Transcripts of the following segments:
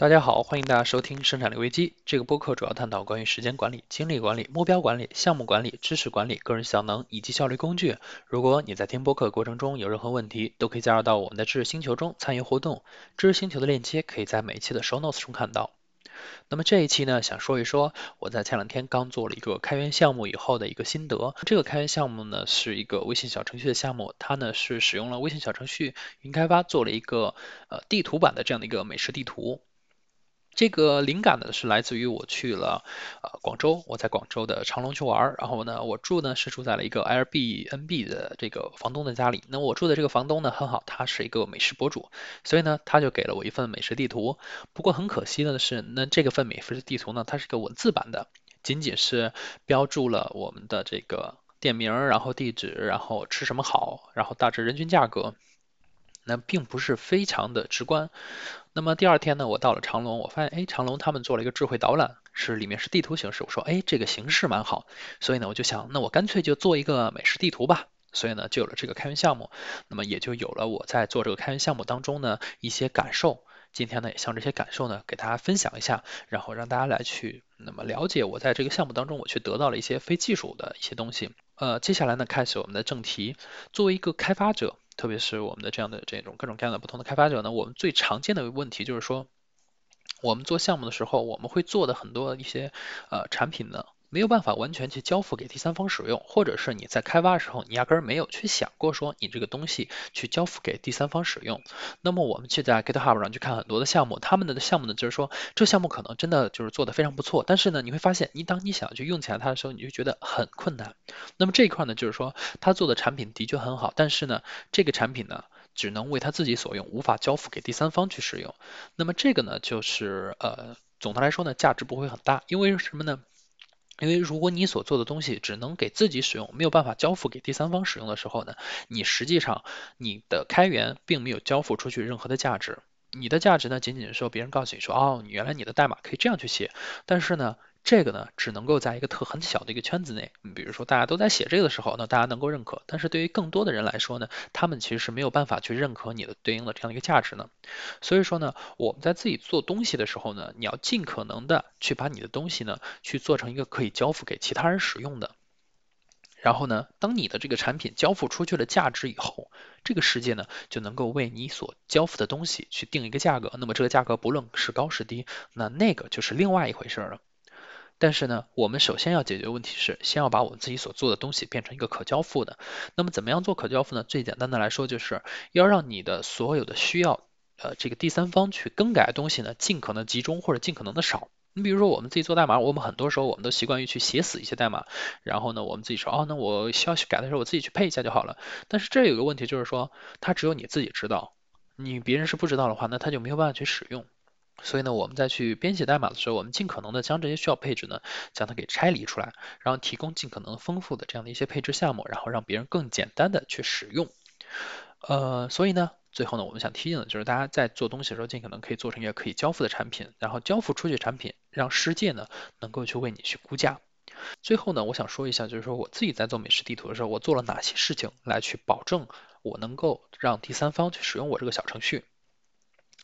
大家好，欢迎大家收听生产力危机这个播客，主要探讨关于时间管理、精力管理、目标管理、项目管理、知识管理、个人效能以及效率工具。如果你在听播客过程中有任何问题，都可以加入到我们的知识星球中参与互动。知识星球的链接可以在每一期的 show notes 中看到。那么这一期呢，想说一说我在前两天刚做了一个开源项目以后的一个心得。这个开源项目呢是一个微信小程序的项目，它呢是使用了微信小程序云开发做了一个呃地图版的这样的一个美食地图。这个灵感呢是来自于我去了呃广州，我在广州的长隆去玩，然后呢我住呢是住在了一个 Airbnb 的这个房东的家里。那我住的这个房东呢很好，他是一个美食博主，所以呢他就给了我一份美食地图。不过很可惜的是，那这个份美食地图呢它是个文字版的，仅仅是标注了我们的这个店名，然后地址，然后吃什么好，然后大致人均价格。那并不是非常的直观。那么第二天呢，我到了长隆，我发现哎，长隆他们做了一个智慧导览，是里面是地图形式。我说哎，这个形式蛮好，所以呢，我就想，那我干脆就做一个美食地图吧。所以呢，就有了这个开源项目。那么也就有了我在做这个开源项目当中呢一些感受。今天呢，也将这些感受呢给大家分享一下，然后让大家来去那么了解我在这个项目当中我去得到了一些非技术的一些东西。呃，接下来呢，开始我们的正题。作为一个开发者。特别是我们的这样的这种各种各样的不同的开发者呢，我们最常见的问题就是说，我们做项目的时候，我们会做的很多一些呃产品呢。没有办法完全去交付给第三方使用，或者是你在开发的时候，你压根儿没有去想过说你这个东西去交付给第三方使用。那么我们去在 GitHub 上去看很多的项目，他们的项目呢就是说这项目可能真的就是做的非常不错，但是呢你会发现，你当你想要去用起来它的时候，你就觉得很困难。那么这一块呢就是说他做的产品的确很好，但是呢这个产品呢只能为他自己所用，无法交付给第三方去使用。那么这个呢就是呃总的来说呢价值不会很大，因为什么呢？因为如果你所做的东西只能给自己使用，没有办法交付给第三方使用的时候呢，你实际上你的开源并没有交付出去任何的价值，你的价值呢仅仅是说别人告诉你说，哦，你原来你的代码可以这样去写，但是呢。这个呢，只能够在一个特很小的一个圈子内，你比如说大家都在写这个的时候，那大家能够认可。但是对于更多的人来说呢，他们其实是没有办法去认可你的对应的这样的一个价值呢。所以说呢，我们在自己做东西的时候呢，你要尽可能的去把你的东西呢，去做成一个可以交付给其他人使用的。然后呢，当你的这个产品交付出去了价值以后，这个世界呢就能够为你所交付的东西去定一个价格。那么这个价格不论是高是低，那那个就是另外一回事了。但是呢，我们首先要解决问题是，先要把我们自己所做的东西变成一个可交付的。那么怎么样做可交付呢？最简单的来说，就是要让你的所有的需要呃这个第三方去更改的东西呢，尽可能集中或者尽可能的少。你比如说我们自己做代码，我们很多时候我们都习惯于去写死一些代码，然后呢，我们自己说哦，那我需要去改的时候，我自己去配一下就好了。但是这有个问题就是说，它只有你自己知道，你别人是不知道的话，那它就没有办法去使用。所以呢，我们在去编写代码的时候，我们尽可能的将这些需要配置呢，将它给拆离出来，然后提供尽可能丰富的这样的一些配置项目，然后让别人更简单的去使用。呃，所以呢，最后呢，我们想提醒的就是大家在做东西的时候，尽可能可以做成一个可以交付的产品，然后交付出去产品，让世界呢能够去为你去估价。最后呢，我想说一下，就是说我自己在做美食地图的时候，我做了哪些事情来去保证我能够让第三方去使用我这个小程序。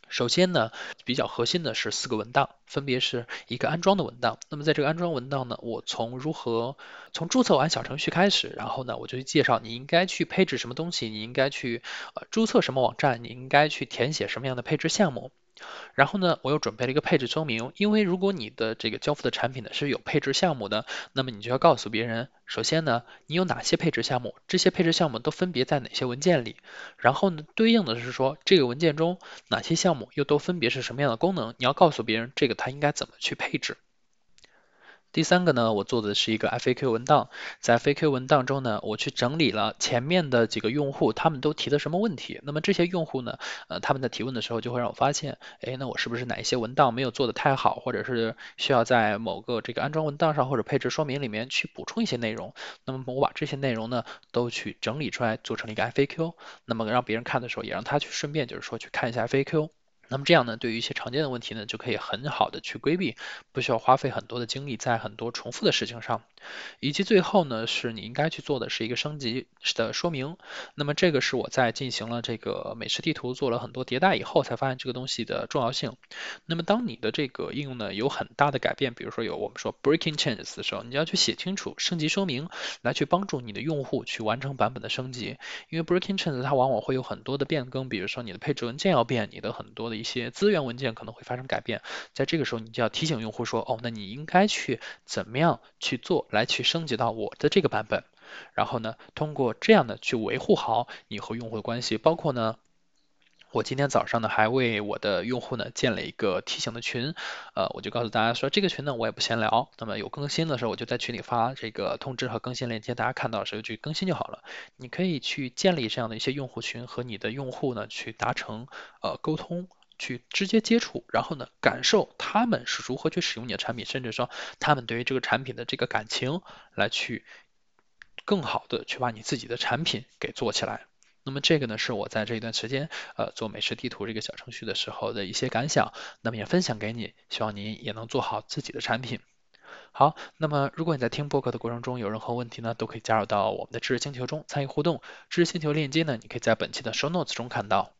首先呢，比较核心的是四个文档，分别是一个安装的文档。那么在这个安装文档呢，我从如何从注册完小程序开始，然后呢，我就去介绍你应该去配置什么东西，你应该去呃注册什么网站，你应该去填写什么样的配置项目。然后呢，我又准备了一个配置说明，因为如果你的这个交付的产品呢是有配置项目的，那么你就要告诉别人，首先呢，你有哪些配置项目，这些配置项目都分别在哪些文件里，然后呢，对应的是说这个文件中哪些项目又都分别是什么样的功能，你要告诉别人这个它应该怎么去配置。第三个呢，我做的是一个 FAQ 文档，在 FAQ 文档中呢，我去整理了前面的几个用户他们都提的什么问题。那么这些用户呢，呃，他们在提问的时候就会让我发现，哎，那我是不是哪一些文档没有做的太好，或者是需要在某个这个安装文档上或者配置说明里面去补充一些内容。那么我把这些内容呢都去整理出来，做成了一个 FAQ。那么让别人看的时候，也让他去顺便就是说去看一下 FAQ。那么这样呢，对于一些常见的问题呢，就可以很好的去规避，不需要花费很多的精力在很多重复的事情上。以及最后呢，是你应该去做的是一个升级的说明。那么这个是我在进行了这个美食地图做了很多迭代以后，才发现这个东西的重要性。那么当你的这个应用呢有很大的改变，比如说有我们说 breaking changes 的时候，你要去写清楚升级说明，来去帮助你的用户去完成版本的升级。因为 breaking changes 它往往会有很多的变更，比如说你的配置文件要变，你的很多的一些资源文件可能会发生改变，在这个时候你就要提醒用户说，哦，那你应该去怎么样去做，来去升级到我的这个版本，然后呢，通过这样的去维护好你和用户的关系，包括呢。我今天早上呢，还为我的用户呢建了一个提醒的群，呃，我就告诉大家说，这个群呢我也不闲聊，那么有更新的时候我就在群里发这个通知和更新链接，大家看到的时候去更新就好了。你可以去建立这样的一些用户群，和你的用户呢去达成呃沟通，去直接接触，然后呢感受他们是如何去使用你的产品，甚至说他们对于这个产品的这个感情，来去更好的去把你自己的产品给做起来。那么这个呢是我在这一段时间呃做美食地图这个小程序的时候的一些感想，那么也分享给你，希望你也能做好自己的产品。好，那么如果你在听播客的过程中有任何问题呢，都可以加入到我们的知识星球中参与互动。知识星球链接呢，你可以在本期的 show notes 中看到。